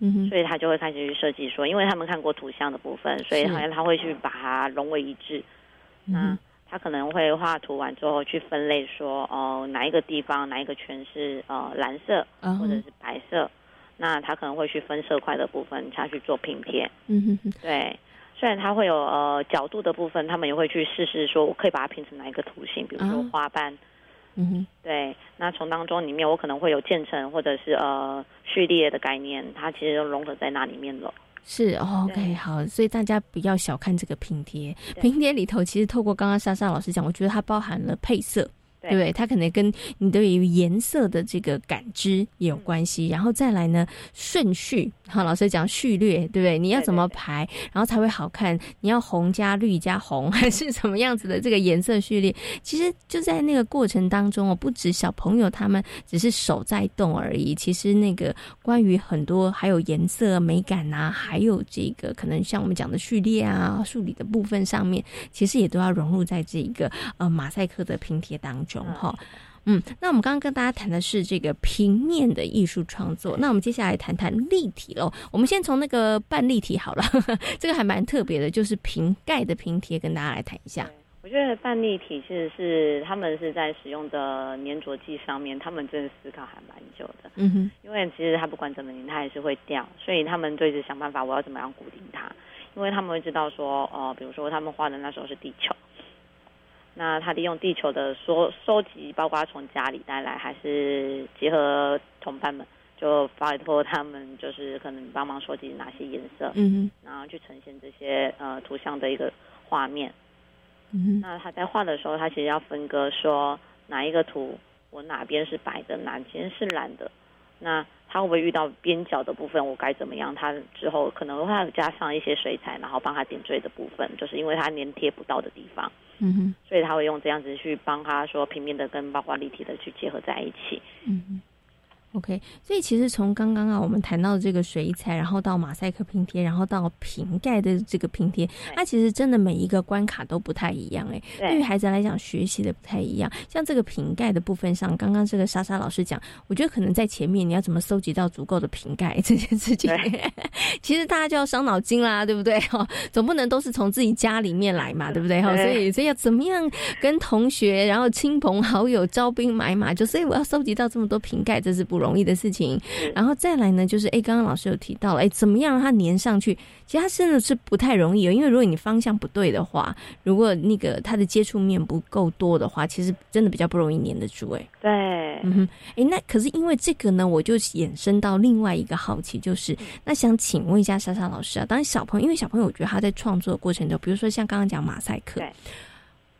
嗯哼，所以他就会开始去设计说，因为他们看过图像的部分，所以好像他会去把它融为一致。那他可能会画图完之后去分类说，哦，哪一个地方哪一个圈是呃蓝色或者是白色，那他可能会去分色块的部分他去做拼贴。嗯哼，对，虽然它会有呃角度的部分，他们也会去试试说，我可以把它拼成哪一个图形，比如说花瓣。嗯哼，对，那从当中里面我可能会有渐层或者是呃序列的概念，它其实都融合在那里面了。是，OK，好，所以大家不要小看这个拼贴，拼贴里头其实透过刚刚莎莎老师讲，我觉得它包含了配色。对不对？它可能跟你对于颜色的这个感知也有关系，然后再来呢顺序，哈，老师讲序列，对不对？你要怎么排，然后才会好看？你要红加绿加红，(laughs) 还是什么样子的这个颜色序列？其实就在那个过程当中哦，不止小朋友他们只是手在动而已，其实那个关于很多还有颜色美感啊，还有这个可能像我们讲的序列啊、数理的部分上面，其实也都要融入在这一个呃马赛克的拼贴当。中哈，嗯，那我们刚刚跟大家谈的是这个平面的艺术创作，那我们接下来谈谈立体喽。我们先从那个半立体好了，(laughs) 这个还蛮特别的，就是瓶盖的拼贴，跟大家来谈一下。我觉得半立体其实是他们是在使用的粘着剂上面，他们真的思考还蛮久的。嗯哼，因为其实它不管怎么拧，它还是会掉，所以他们就一直想办法，我要怎么样固定它。因为他们会知道说，呃，比如说他们画的那时候是地球，那他利用地球的收收集，包括从家里带来，还是结合同伴们，就拜托他们，就是可能帮忙收集哪些颜色，嗯然后去呈现这些呃图像的一个画面。嗯那他在画的时候，他其实要分割说哪一个图我哪边是白的，哪边是蓝的。那他会不会遇到边角的部分，我该怎么样？他之后可能会加上一些水彩，然后帮他点缀的部分，就是因为他粘贴不到的地方，嗯哼，所以他会用这样子去帮他说平面的跟包括立体的去结合在一起。嗯哼。OK，所以其实从刚刚啊，我们谈到这个水彩，然后到马赛克拼贴，然后到瓶盖的这个拼贴，它其实真的每一个关卡都不太一样哎。对于孩子来讲，学习的不太一样。像这个瓶盖的部分上，刚刚这个莎莎老师讲，我觉得可能在前面你要怎么收集到足够的瓶盖这件事情，(laughs) 其实大家就要伤脑筋啦，对不对？哈，(laughs) 总不能都是从自己家里面来嘛，对不对？哈，所以所以要怎么样跟同学，然后亲朋好友招兵买马，就所以我要收集到这么多瓶盖，这是不容易的事情。然后再来呢，就是哎，刚刚老师有提到了，哎，怎么样让它粘上去？其实它真的是不太容易，因为如果你方向不对的话，如果那个它的接触面不够多的话，其实真的比较不容易粘得住。哎，对，嗯哼，哎，那可是因为这个呢，我就衍生到另外一个好奇，就是那想请问一下莎莎老师啊，当然小朋友，因为小朋友我觉得他在创作的过程中，比如说像刚刚讲马赛克，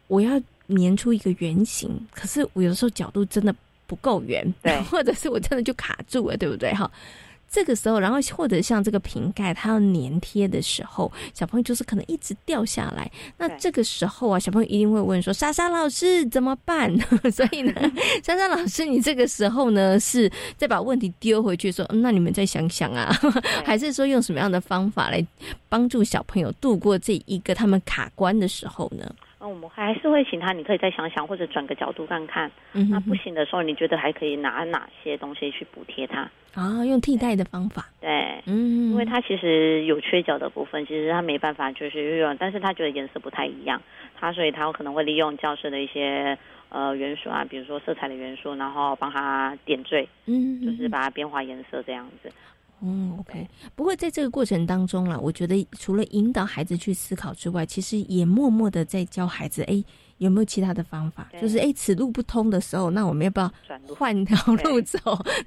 我要粘出一个圆形，可是我有的时候角度真的不够圆，对，(laughs) 或者是我真的就卡住了，对不对？哈，这个时候，然后或者像这个瓶盖，它要粘贴的时候，小朋友就是可能一直掉下来。那这个时候啊，小朋友一定会问说：“莎莎老师怎么办？” (laughs) 所以呢，(laughs) 莎莎老师，你这个时候呢是再把问题丢回去说：“嗯，那你们再想想啊，还是说用什么样的方法来帮助小朋友度过这一个他们卡关的时候呢？”那我们还是会请他，你可以再想想，或者转个角度看看。嗯，那不行的时候，你觉得还可以拿哪些东西去补贴他？啊，用替代的方法。对，嗯，因为他其实有缺角的部分，其实他没办法就是用，但是他觉得颜色不太一样，他所以他可能会利用教室的一些呃元素啊，比如说色彩的元素，然后帮他点缀，嗯，就是把它变化颜色这样子。嗯，OK。不过在这个过程当中啦，我觉得除了引导孩子去思考之外，其实也默默的在教孩子，哎，有没有其他的方法？就是哎，此路不通的时候，那我们要不要换条路走？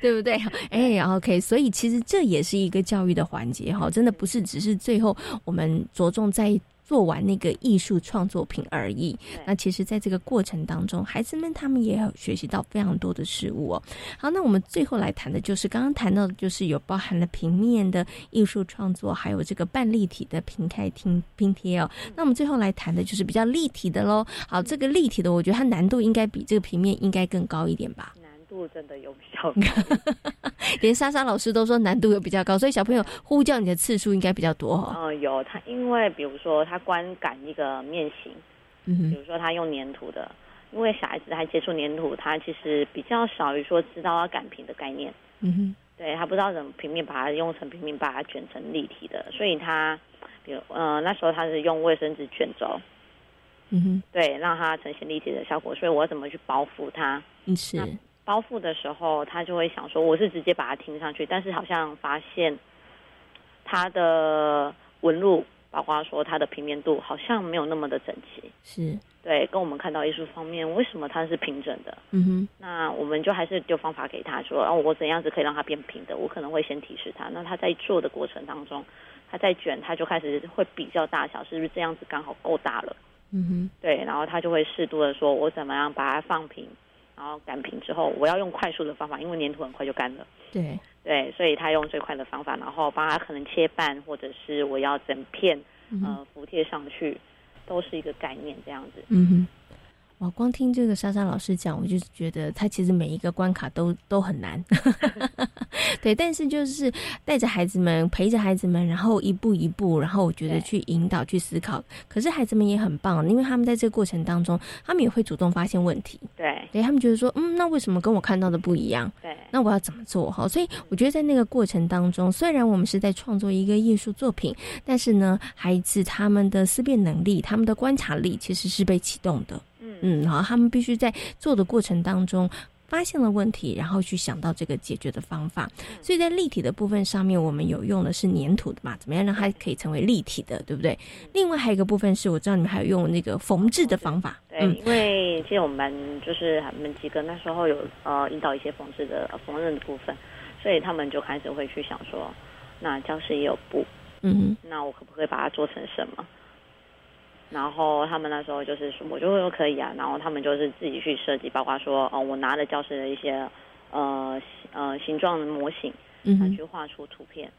对不对？哎，OK。所以其实这也是一个教育的环节哈，真的不是只是最后我们着重在。做完那个艺术创作品而已。那其实，在这个过程当中，孩子们他们也有学习到非常多的事物哦。好，那我们最后来谈的就是刚刚谈到的，就是有包含了平面的艺术创作，还有这个半立体的平开拼拼贴哦。那我们最后来谈的就是比较立体的喽。好，这个立体的，我觉得它难度应该比这个平面应该更高一点吧。难度真的有比较高，(laughs) 连莎莎老师都说难度有比较高，所以小朋友呼叫你的次数应该比较多哈。嗯，有他，因为比如说他观感一个面型，嗯，比如说他用粘土的，因为小孩子他接触粘土，他其实比较少于说知道要擀平的概念，嗯哼，对他不知道怎么平面把它用成平面，把它卷成立体的，所以他，比如呃那时候他是用卫生纸卷轴。嗯哼，对，让它呈现立体的效果，所以我怎么去包覆它？嗯，是包覆的时候，他就会想说，我是直接把它听上去，但是好像发现它的纹路，包括说它的平面度，好像没有那么的整齐。是，对，跟我们看到艺术方面，为什么它是平整的？嗯哼，那我们就还是丢方法给他说，哦，我怎样子可以让它变平的？我可能会先提示他，那他在做的过程当中，他在卷，他就开始会比较大小，是不是这样子刚好够大了？嗯哼，对，然后他就会适度的说，我怎么样把它放平，然后擀平之后，我要用快速的方法，因为粘土很快就干了。对，对，所以他用最快的方法，然后把它可能切半，或者是我要整片呃服贴上去，都是一个概念这样子。嗯哼。哇，光听这个莎莎老师讲，我就觉得他其实每一个关卡都都很难。(laughs) 对，但是就是带着孩子们，陪着孩子们，然后一步一步，然后我觉得去引导、去思考。可是孩子们也很棒，因为他们在这个过程当中，他们也会主动发现问题。对，对他们觉得说，嗯，那为什么跟我看到的不一样？对，那我要怎么做？哈，所以我觉得在那个过程当中，虽然我们是在创作一个艺术作品，但是呢，孩子他们的思辨能力、他们的观察力其实是被启动的。嗯，好，他们必须在做的过程当中发现了问题，然后去想到这个解决的方法。所以在立体的部分上面，我们有用的是粘土的嘛？怎么样让它可以成为立体的，对不对？另外还有一个部分是我知道你们还有用那个缝制的方法。对，因为其实我们就是我们几个那时候有呃引导一些缝制的缝纫的部分，所以他们就开始会去想说，那教室也有布，嗯，那我可不可以把它做成什么？然后他们那时候就是说，我就会说可以啊。然后他们就是自己去设计，包括说，哦，我拿了教室的一些呃呃形状的模型，嗯，去画出图片，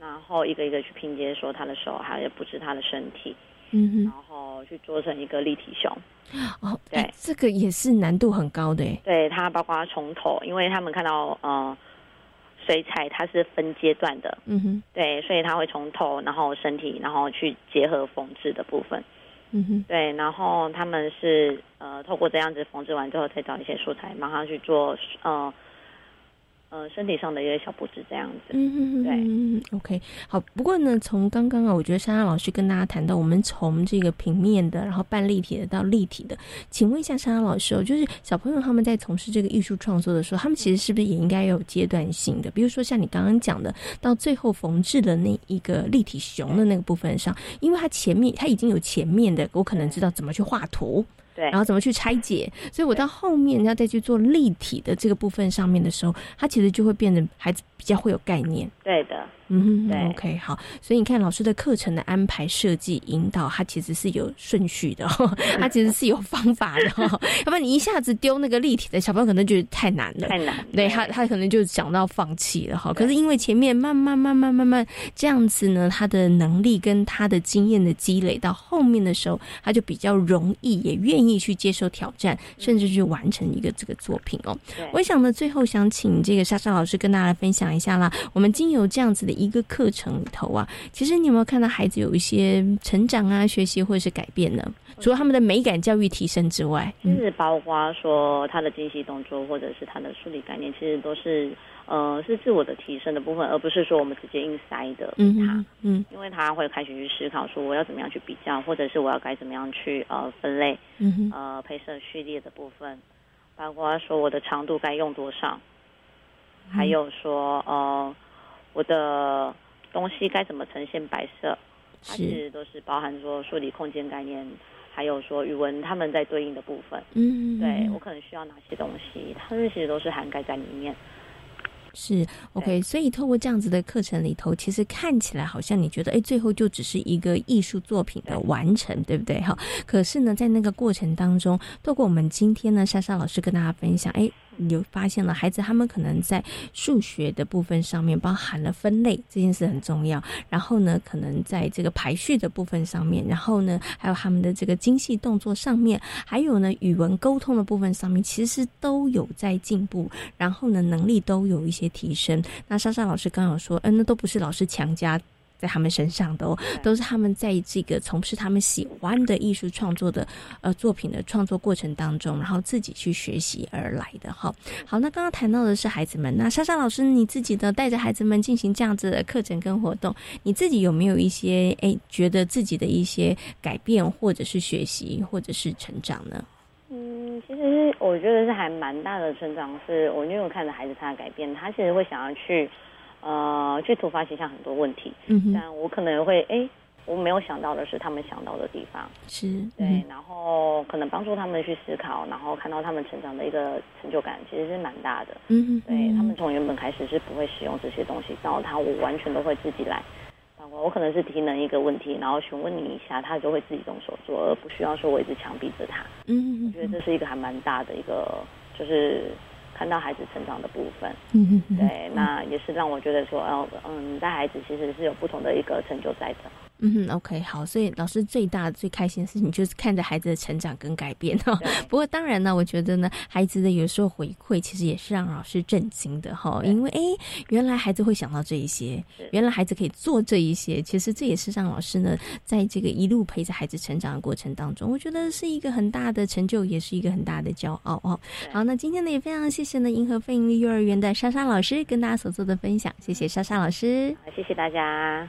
然后一个一个去拼接，说他的手，还有布置他的身体，嗯然后去做成一个立体熊。哦，对，这个也是难度很高的。对，他包括从头，因为他们看到呃水彩它是分阶段的，嗯哼，对，所以他会从头，然后身体，然后去结合缝制的部分。对，然后他们是呃透过这样子缝制完之后，再找一些素材，马上去做呃呃身体上的一些小布置，这样子。嗯嗯对嗯，OK，好。不过呢，从刚刚啊，我觉得莎莎老师跟大家谈到，我们从这个平面的，然后半立体的到立体的，请问一下莎莎老师哦，就是小朋友他们在从事这个艺术创作的时候，他们其实是不是也应该有阶段性的？比如说像你刚刚讲的，到最后缝制的那一个立体熊的那个部分上，因为它前面它已经有前面的，我可能知道怎么去画图。对，然后怎么去拆解？所以我到后面要再去做立体的这个部分上面的时候，它其实就会变得孩子比较会有概念。对的，嗯对，OK，好。所以你看老师的课程的安排、设计、引导，它其实是有顺序的，(laughs) 它其实是有方法的。(laughs) 要不然你一下子丢那个立体的，小朋友可能觉得太难了，太难。对他，他可能就想到放弃了哈。可是因为前面慢慢、慢慢、慢慢这样子呢，他的能力跟他的经验的积累，到后面的时候，他就比较容易，也愿意去接受挑战，甚至去完成一个这个作品哦。我想呢，最后想请这个莎莎老师跟大家分享一下啦。我们经由这样子的一个课程里头啊，其实你有没有看到孩子有一些成长啊、学习或者是改变呢？除了他们的美感教育提升之外，就是包括说他的精细动作，或者是他的数理概念，其实都是呃是自我的提升的部分，而不是说我们直接硬塞的给他。嗯，因为他会开始去思考说我要怎么样去比较，或者是我要该怎么样去呃分类，嗯呃配色序列的部分，包括说我的长度该用多少，还有说呃我的东西该怎么呈现白色，它其实都是包含说数理空间概念。还有说语文他们在对应的部分，嗯，对我可能需要哪些东西，它们其实都是涵盖在里面。是 OK，所以透过这样子的课程里头，其实看起来好像你觉得，哎，最后就只是一个艺术作品的完成，对不对？哈，可是呢，在那个过程当中，透过我们今天呢，莎莎老师跟大家分享，哎，有发现了孩子他们可能在数学的部分上面包含了分类这件事很重要，然后呢，可能在这个排序的部分上面，然后呢，还有他们的这个精细动作上面，还有呢，语文沟通的部分上面，其实都有在进步，然后呢，能力都有一些提升。那莎莎老师刚有说，嗯、那都不是老师强加。在他们身上的哦，都是他们在这个从事他们喜欢的艺术创作的呃作品的创作过程当中，然后自己去学习而来的哈。好，那刚刚谈到的是孩子们，那莎莎老师你自己的带着孩子们进行这样子的课程跟活动，你自己有没有一些哎觉得自己的一些改变，或者是学习，或者是成长呢？嗯，其实我觉得是还蛮大的成长，是我因为我看着孩子他的改变，他其实会想要去。呃，去突发奇想很多问题，嗯但我可能会哎，我没有想到的是他们想到的地方，是对，嗯、然后可能帮助他们去思考，然后看到他们成长的一个成就感，其实是蛮大的。嗯，对他们从原本开始是不会使用这些东西，到他我完全都会自己来，包括我可能是提能一个问题，然后询问你一下，他就会自己动手做，而不需要说我一直强逼着他。嗯，我觉得这是一个还蛮大的一个，就是。看到孩子成长的部分，嗯嗯，对，那也是让我觉得说，哦，嗯，带孩子其实是有不同的一个成就在的。嗯哼，OK，好，所以老师最大最开心的事情就是看着孩子的成长跟改变哈。不过当然呢，我觉得呢，孩子的有时候回馈其实也是让老师震惊的哈，因为哎，原来孩子会想到这一些，原来孩子可以做这一些，其实这也是让老师呢，在这个一路陪着孩子成长的过程当中，我觉得是一个很大的成就，也是一个很大的骄傲哦。好，那今天呢也非常谢谢呢银河飞盈利幼儿园的莎莎老师跟大家所做的分享，谢谢莎莎老师，谢谢大家。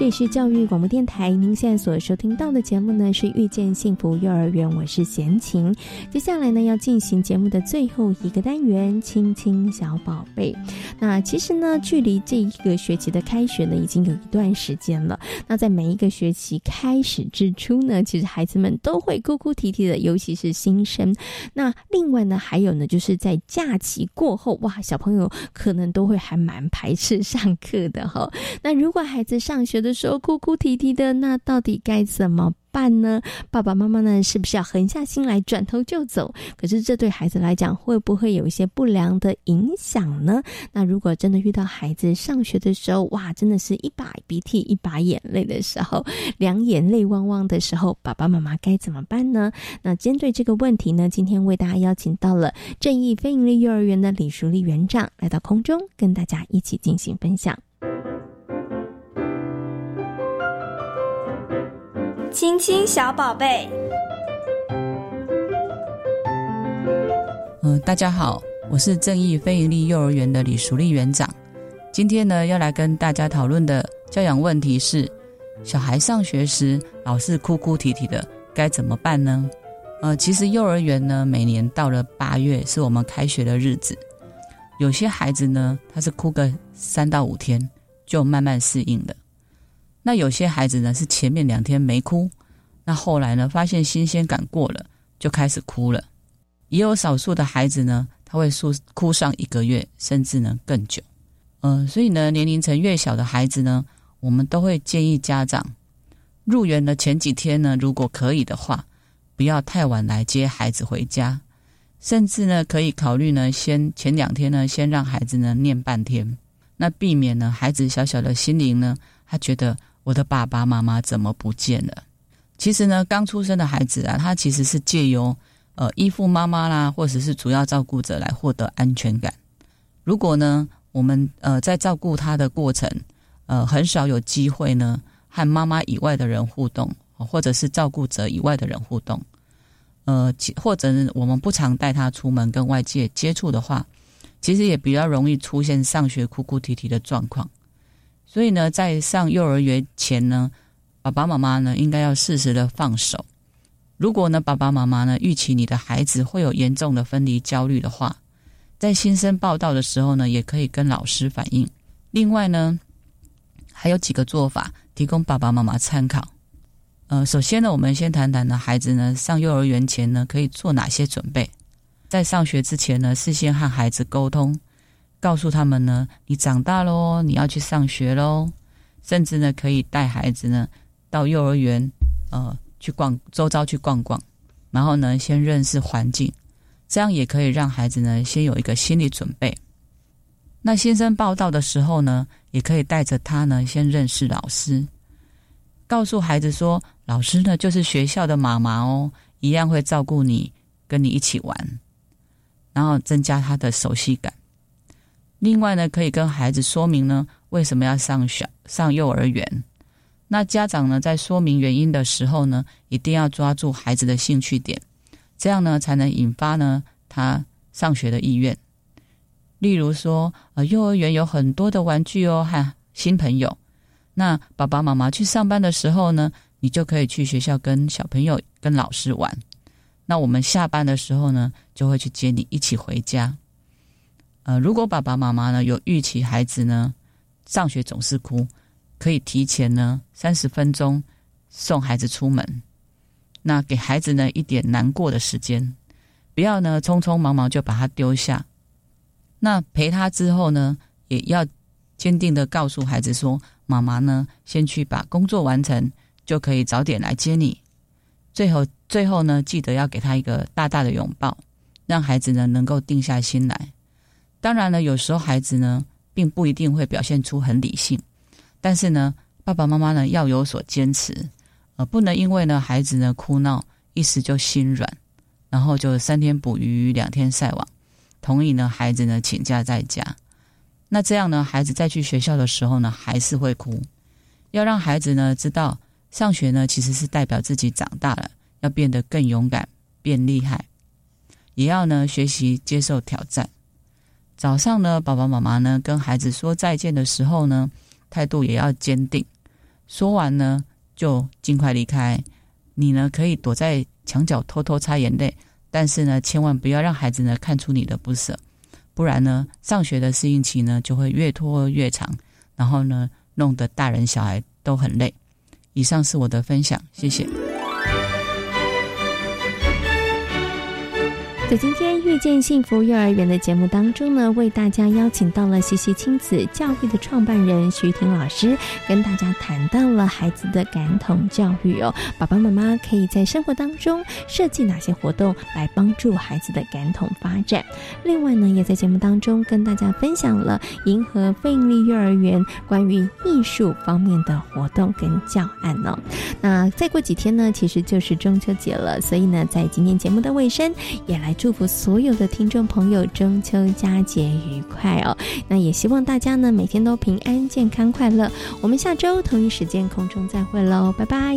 这里是教育广播电台，您现在所收听到的节目呢是《遇见幸福幼儿园》，我是贤琴。接下来呢要进行节目的最后一个单元——亲亲小宝贝。那其实呢，距离这一个学期的开学呢已经有一段时间了。那在每一个学期开始之初呢，其实孩子们都会哭哭啼啼的，尤其是新生。那另外呢，还有呢，就是在假期过后，哇，小朋友可能都会还蛮排斥上课的哈。那如果孩子上学的，的时候哭哭啼啼的，那到底该怎么办呢？爸爸妈妈呢，是不是要狠下心来转头就走？可是这对孩子来讲，会不会有一些不良的影响呢？那如果真的遇到孩子上学的时候，哇，真的是一把鼻涕一把眼泪的时候，两眼泪汪汪的时候，爸爸妈妈该怎么办呢？那针对这个问题呢，今天为大家邀请到了正义非盈利幼儿园的李淑丽园长来到空中，跟大家一起进行分享。亲亲小宝贝，嗯，大家好，我是正义非营利幼儿园的李淑丽园长。今天呢，要来跟大家讨论的教养问题是：小孩上学时老是哭哭啼啼的，该怎么办呢？呃，其实幼儿园呢，每年到了八月是我们开学的日子，有些孩子呢，他是哭个三到五天，就慢慢适应了。那有些孩子呢是前面两天没哭，那后来呢发现新鲜感过了就开始哭了，也有少数的孩子呢他会哭哭上一个月甚至呢更久，嗯，所以呢年龄层越小的孩子呢，我们都会建议家长入园的前几天呢，如果可以的话，不要太晚来接孩子回家，甚至呢可以考虑呢先前两天呢先让孩子呢念半天，那避免呢孩子小小的心灵呢他觉得。我的爸爸妈妈怎么不见了？其实呢，刚出生的孩子啊，他其实是借由呃依附妈妈啦，或者是主要照顾者来获得安全感。如果呢，我们呃在照顾他的过程，呃很少有机会呢和妈妈以外的人互动，或者是照顾者以外的人互动，呃或者我们不常带他出门跟外界接触的话，其实也比较容易出现上学哭哭啼啼的状况。所以呢，在上幼儿园前呢，爸爸妈妈呢应该要适时的放手。如果呢，爸爸妈妈呢预期你的孩子会有严重的分离焦虑的话，在新生报道的时候呢，也可以跟老师反映。另外呢，还有几个做法提供爸爸妈妈参考。呃，首先呢，我们先谈谈呢，孩子呢上幼儿园前呢可以做哪些准备？在上学之前呢，事先和孩子沟通。告诉他们呢，你长大喽，你要去上学喽，甚至呢，可以带孩子呢到幼儿园，呃，去逛周遭去逛逛，然后呢，先认识环境，这样也可以让孩子呢先有一个心理准备。那新生报道的时候呢，也可以带着他呢先认识老师，告诉孩子说，老师呢就是学校的妈妈哦，一样会照顾你，跟你一起玩，然后增加他的熟悉感。另外呢，可以跟孩子说明呢，为什么要上小上幼儿园。那家长呢，在说明原因的时候呢，一定要抓住孩子的兴趣点，这样呢，才能引发呢他上学的意愿。例如说，呃，幼儿园有很多的玩具哦，和新朋友。那爸爸妈妈去上班的时候呢，你就可以去学校跟小朋友、跟老师玩。那我们下班的时候呢，就会去接你一起回家。呃，如果爸爸妈妈呢有预期孩子呢上学总是哭，可以提前呢三十分钟送孩子出门，那给孩子呢一点难过的时间，不要呢匆匆忙忙就把他丢下。那陪他之后呢，也要坚定的告诉孩子说，妈妈呢先去把工作完成，就可以早点来接你。最后，最后呢，记得要给他一个大大的拥抱，让孩子呢能够定下心来。当然了，有时候孩子呢，并不一定会表现出很理性，但是呢，爸爸妈妈呢要有所坚持，呃，不能因为呢孩子呢哭闹一时就心软，然后就三天捕鱼两天晒网，同意呢孩子呢请假在家，那这样呢孩子再去学校的时候呢还是会哭，要让孩子呢知道上学呢其实是代表自己长大了，要变得更勇敢，变厉害，也要呢学习接受挑战。早上呢，爸爸妈妈呢跟孩子说再见的时候呢，态度也要坚定。说完呢，就尽快离开。你呢可以躲在墙角偷偷擦眼泪，但是呢，千万不要让孩子呢看出你的不舍，不然呢，上学的适应期呢就会越拖越长，然后呢，弄得大人小孩都很累。以上是我的分享，谢谢。在今天遇见幸福幼儿园的节目当中呢，为大家邀请到了西西亲子教育的创办人徐婷老师，跟大家谈到了孩子的感统教育哦。爸爸妈妈可以在生活当中设计哪些活动来帮助孩子的感统发展？另外呢，也在节目当中跟大家分享了银河费力幼儿园关于艺术方面的活动跟教案哦。那再过几天呢，其实就是中秋节了，所以呢，在今天节目的尾声也来。祝福所有的听众朋友中秋佳节愉快哦！那也希望大家呢每天都平安、健康、快乐。我们下周同一时间空中再会喽，拜拜。